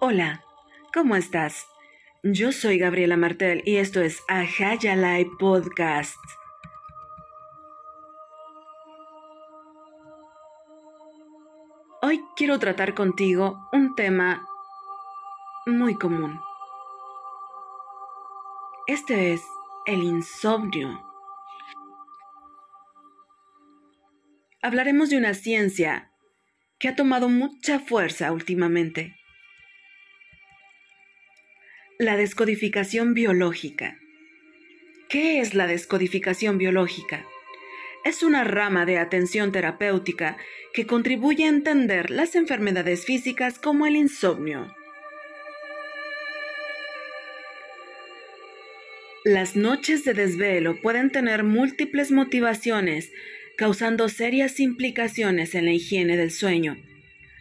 Hola, ¿cómo estás? Yo soy Gabriela Martel y esto es Ajayalai Podcast. Hoy quiero tratar contigo un tema muy común. Este es el insomnio. Hablaremos de una ciencia que ha tomado mucha fuerza últimamente. La descodificación biológica. ¿Qué es la descodificación biológica? Es una rama de atención terapéutica que contribuye a entender las enfermedades físicas como el insomnio. Las noches de desvelo pueden tener múltiples motivaciones, causando serias implicaciones en la higiene del sueño,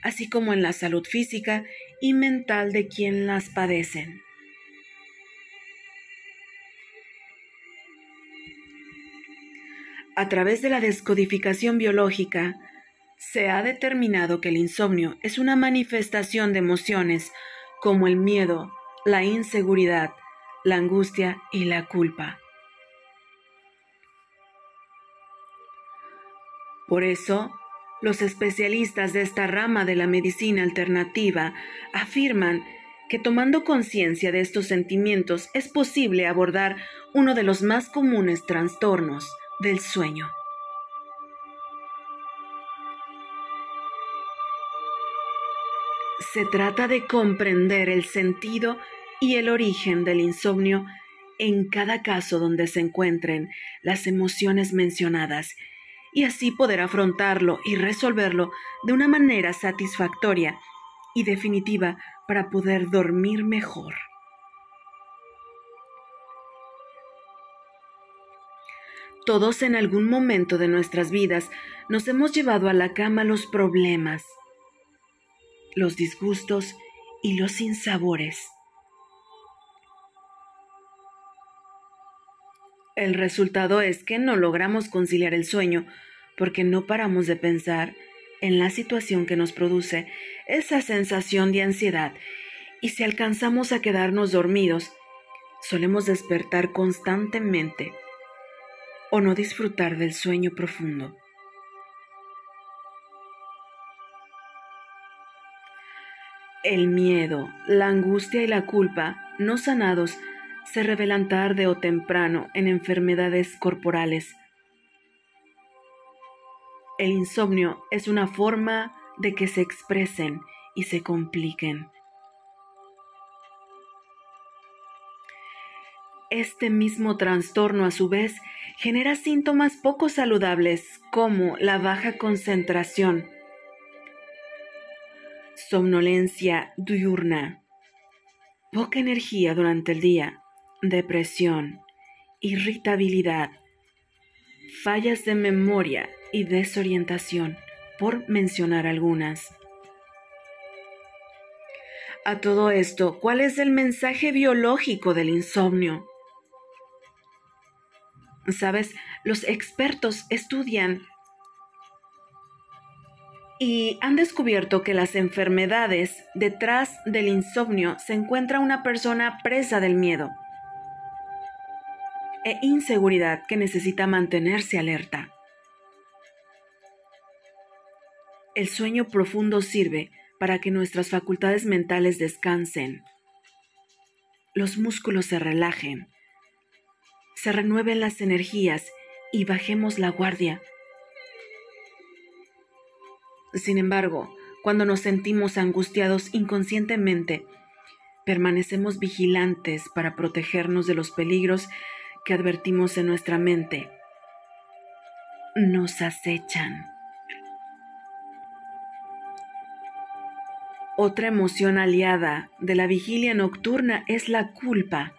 así como en la salud física y mental de quien las padecen. A través de la descodificación biológica, se ha determinado que el insomnio es una manifestación de emociones como el miedo, la inseguridad, la angustia y la culpa. Por eso, los especialistas de esta rama de la medicina alternativa afirman que tomando conciencia de estos sentimientos es posible abordar uno de los más comunes trastornos, del sueño. Se trata de comprender el sentido y el origen del insomnio en cada caso donde se encuentren las emociones mencionadas y así poder afrontarlo y resolverlo de una manera satisfactoria y definitiva para poder dormir mejor. Todos en algún momento de nuestras vidas nos hemos llevado a la cama los problemas, los disgustos y los sinsabores. El resultado es que no logramos conciliar el sueño porque no paramos de pensar en la situación que nos produce esa sensación de ansiedad y si alcanzamos a quedarnos dormidos, solemos despertar constantemente o no disfrutar del sueño profundo. El miedo, la angustia y la culpa no sanados se revelan tarde o temprano en enfermedades corporales. El insomnio es una forma de que se expresen y se compliquen. Este mismo trastorno a su vez genera síntomas poco saludables como la baja concentración, somnolencia diurna, poca energía durante el día, depresión, irritabilidad, fallas de memoria y desorientación, por mencionar algunas. A todo esto, ¿cuál es el mensaje biológico del insomnio? Sabes, los expertos estudian y han descubierto que las enfermedades detrás del insomnio se encuentra una persona presa del miedo e inseguridad que necesita mantenerse alerta. El sueño profundo sirve para que nuestras facultades mentales descansen, los músculos se relajen se renueven las energías y bajemos la guardia. Sin embargo, cuando nos sentimos angustiados inconscientemente, permanecemos vigilantes para protegernos de los peligros que advertimos en nuestra mente. Nos acechan. Otra emoción aliada de la vigilia nocturna es la culpa.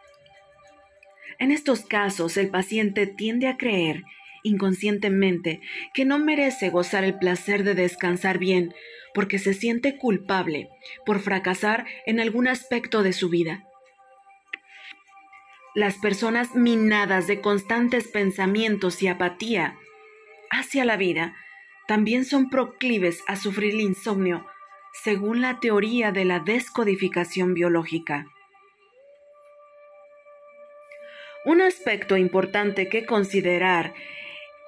En estos casos, el paciente tiende a creer inconscientemente que no merece gozar el placer de descansar bien porque se siente culpable por fracasar en algún aspecto de su vida. Las personas minadas de constantes pensamientos y apatía hacia la vida también son proclives a sufrir el insomnio según la teoría de la descodificación biológica. Un aspecto importante que considerar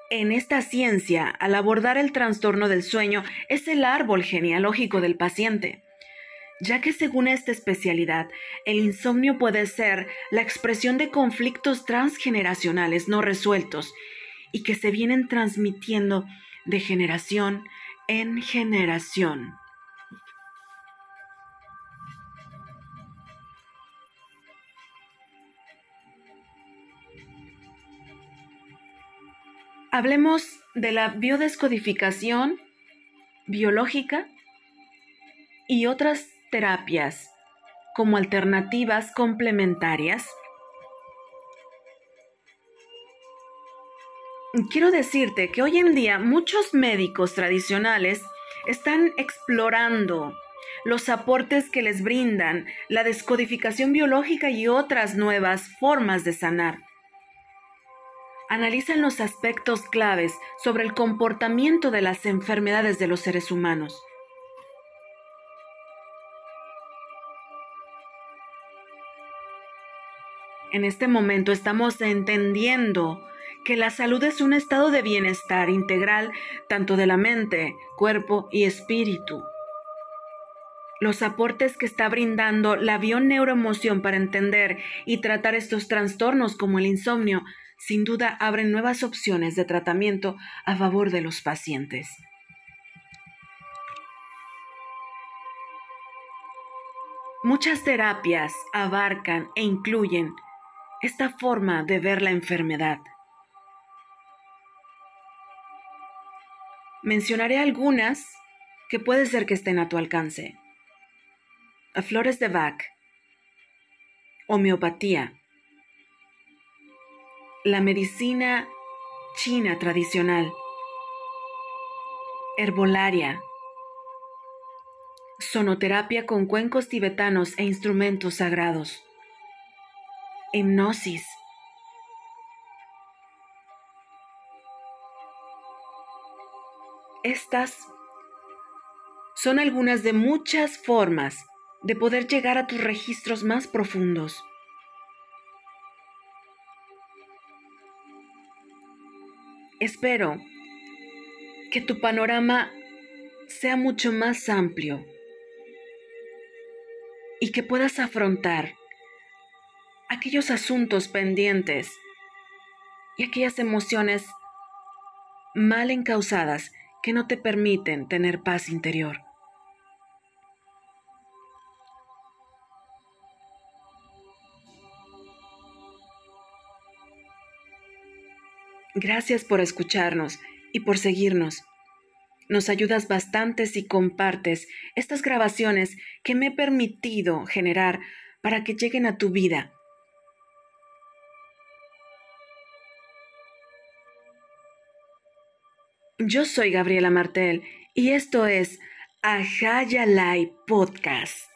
en esta ciencia al abordar el trastorno del sueño es el árbol genealógico del paciente, ya que según esta especialidad, el insomnio puede ser la expresión de conflictos transgeneracionales no resueltos y que se vienen transmitiendo de generación en generación. Hablemos de la biodescodificación biológica y otras terapias como alternativas complementarias. Quiero decirte que hoy en día muchos médicos tradicionales están explorando los aportes que les brindan la descodificación biológica y otras nuevas formas de sanar analizan los aspectos claves sobre el comportamiento de las enfermedades de los seres humanos. En este momento estamos entendiendo que la salud es un estado de bienestar integral tanto de la mente, cuerpo y espíritu. Los aportes que está brindando la bioneuroemoción para entender y tratar estos trastornos como el insomnio sin duda abren nuevas opciones de tratamiento a favor de los pacientes. Muchas terapias abarcan e incluyen esta forma de ver la enfermedad. Mencionaré algunas que puede ser que estén a tu alcance. A flores de Bach, homeopatía, la medicina china tradicional, herbolaria, sonoterapia con cuencos tibetanos e instrumentos sagrados, hipnosis, Estas son algunas de muchas formas de poder llegar a tus registros más profundos. Espero que tu panorama sea mucho más amplio y que puedas afrontar aquellos asuntos pendientes y aquellas emociones mal encausadas que no te permiten tener paz interior. Gracias por escucharnos y por seguirnos. Nos ayudas bastante si compartes estas grabaciones que me he permitido generar para que lleguen a tu vida. Yo soy Gabriela Martel y esto es Ajayalai Podcast.